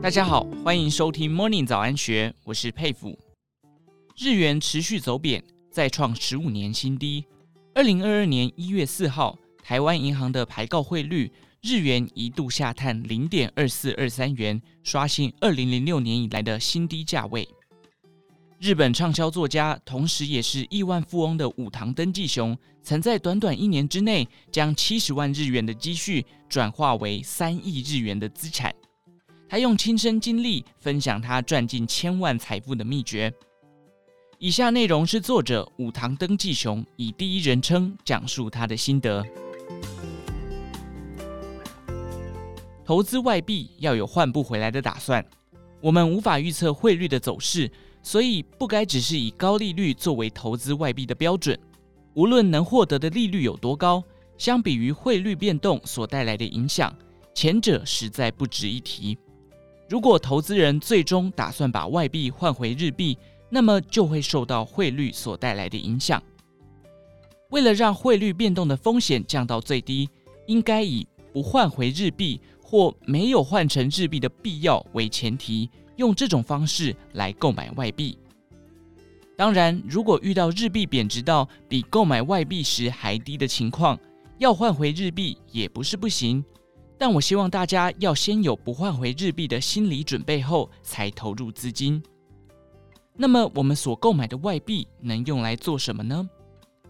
大家好，欢迎收听 Morning 早安学，我是佩服。日元持续走贬，再创十五年新低。二零二二年一月四号，台湾银行的牌告汇率，日元一度下探零点二四二三元，刷新二零零六年以来的新低价位。日本畅销作家，同时也是亿万富翁的武藤登记雄，曾在短短一年之内，将七十万日元的积蓄转化为三亿日元的资产。他用亲身经历分享他赚进千万财富的秘诀。以下内容是作者武藤登记雄以第一人称讲述他的心得。投资外币要有换不回来的打算。我们无法预测汇率的走势。所以不该只是以高利率作为投资外币的标准，无论能获得的利率有多高，相比于汇率变动所带来的影响，前者实在不值一提。如果投资人最终打算把外币换回日币，那么就会受到汇率所带来的影响。为了让汇率变动的风险降到最低，应该以不换回日币或没有换成日币的必要为前提。用这种方式来购买外币。当然，如果遇到日币贬值到比购买外币时还低的情况，要换回日币也不是不行。但我希望大家要先有不换回日币的心理准备后，才投入资金。那么，我们所购买的外币能用来做什么呢？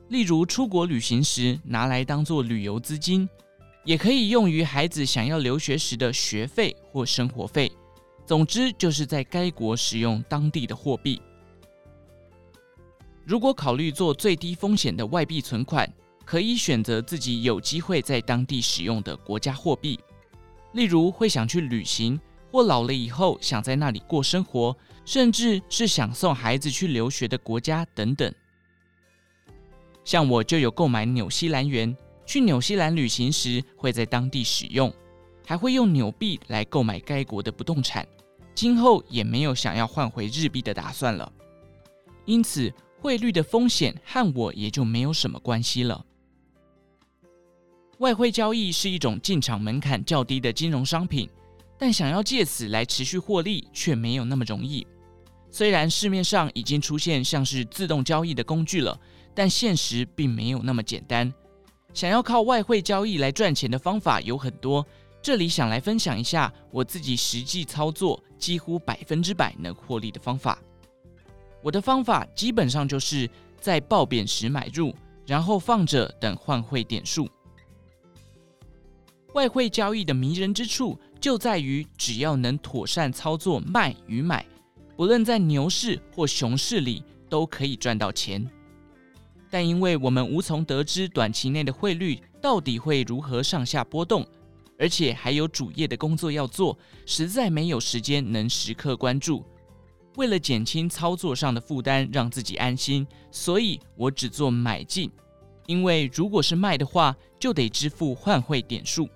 例如，出国旅行时拿来当做旅游资金，也可以用于孩子想要留学时的学费或生活费。总之，就是在该国使用当地的货币。如果考虑做最低风险的外币存款，可以选择自己有机会在当地使用的国家货币。例如，会想去旅行，或老了以后想在那里过生活，甚至是想送孩子去留学的国家等等。像我就有购买纽西兰元，去纽西兰旅行时会在当地使用，还会用纽币来购买该国的不动产。今后也没有想要换回日币的打算了，因此汇率的风险和我也就没有什么关系了。外汇交易是一种进场门槛较低的金融商品，但想要借此来持续获利却没有那么容易。虽然市面上已经出现像是自动交易的工具了，但现实并没有那么简单。想要靠外汇交易来赚钱的方法有很多。这里想来分享一下我自己实际操作几乎百分之百能获利的方法。我的方法基本上就是在报贬时买入，然后放着等换汇点数。外汇交易的迷人之处就在于，只要能妥善操作卖与买，不论在牛市或熊市里都可以赚到钱。但因为我们无从得知短期内的汇率到底会如何上下波动。而且还有主业的工作要做，实在没有时间能时刻关注。为了减轻操作上的负担，让自己安心，所以我只做买进。因为如果是卖的话，就得支付换汇点数。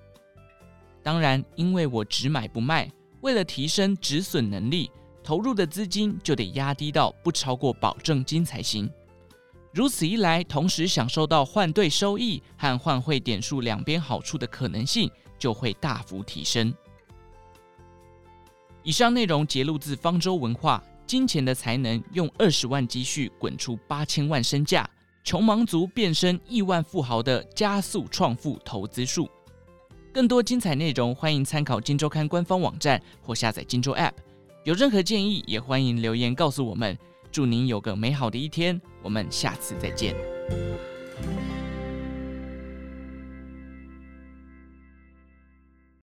当然，因为我只买不卖，为了提升止损能力，投入的资金就得压低到不超过保证金才行。如此一来，同时享受到换兑收益和换汇点数两边好处的可能性。就会大幅提升。以上内容节录自方舟文化，《金钱的才能》用二十万积蓄滚出八千万身价，穷忙族变身亿万富豪的加速创富投资术。更多精彩内容，欢迎参考《金周刊》官方网站或下载《金周 App》。有任何建议，也欢迎留言告诉我们。祝您有个美好的一天我们下次再见。